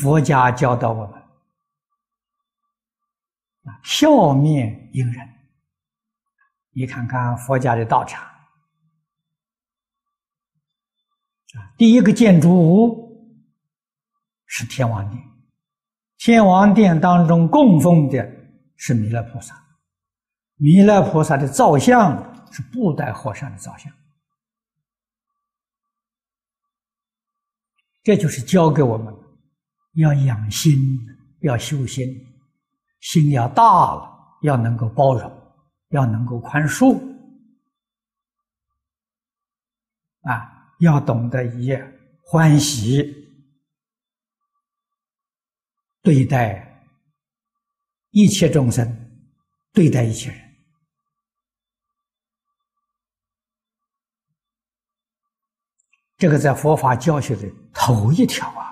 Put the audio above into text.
佛家教导我们啊，笑面迎人。你看看佛家的道场啊，第一个建筑物是天王殿，天王殿当中供奉的是弥勒菩萨，弥勒菩萨的造像是布袋和尚的造像，这就是教给我们。要养心，要修心，心要大了，要能够包容，要能够宽恕，啊，要懂得以欢喜对待一切众生，对待一切人。这个在佛法教学的头一条啊。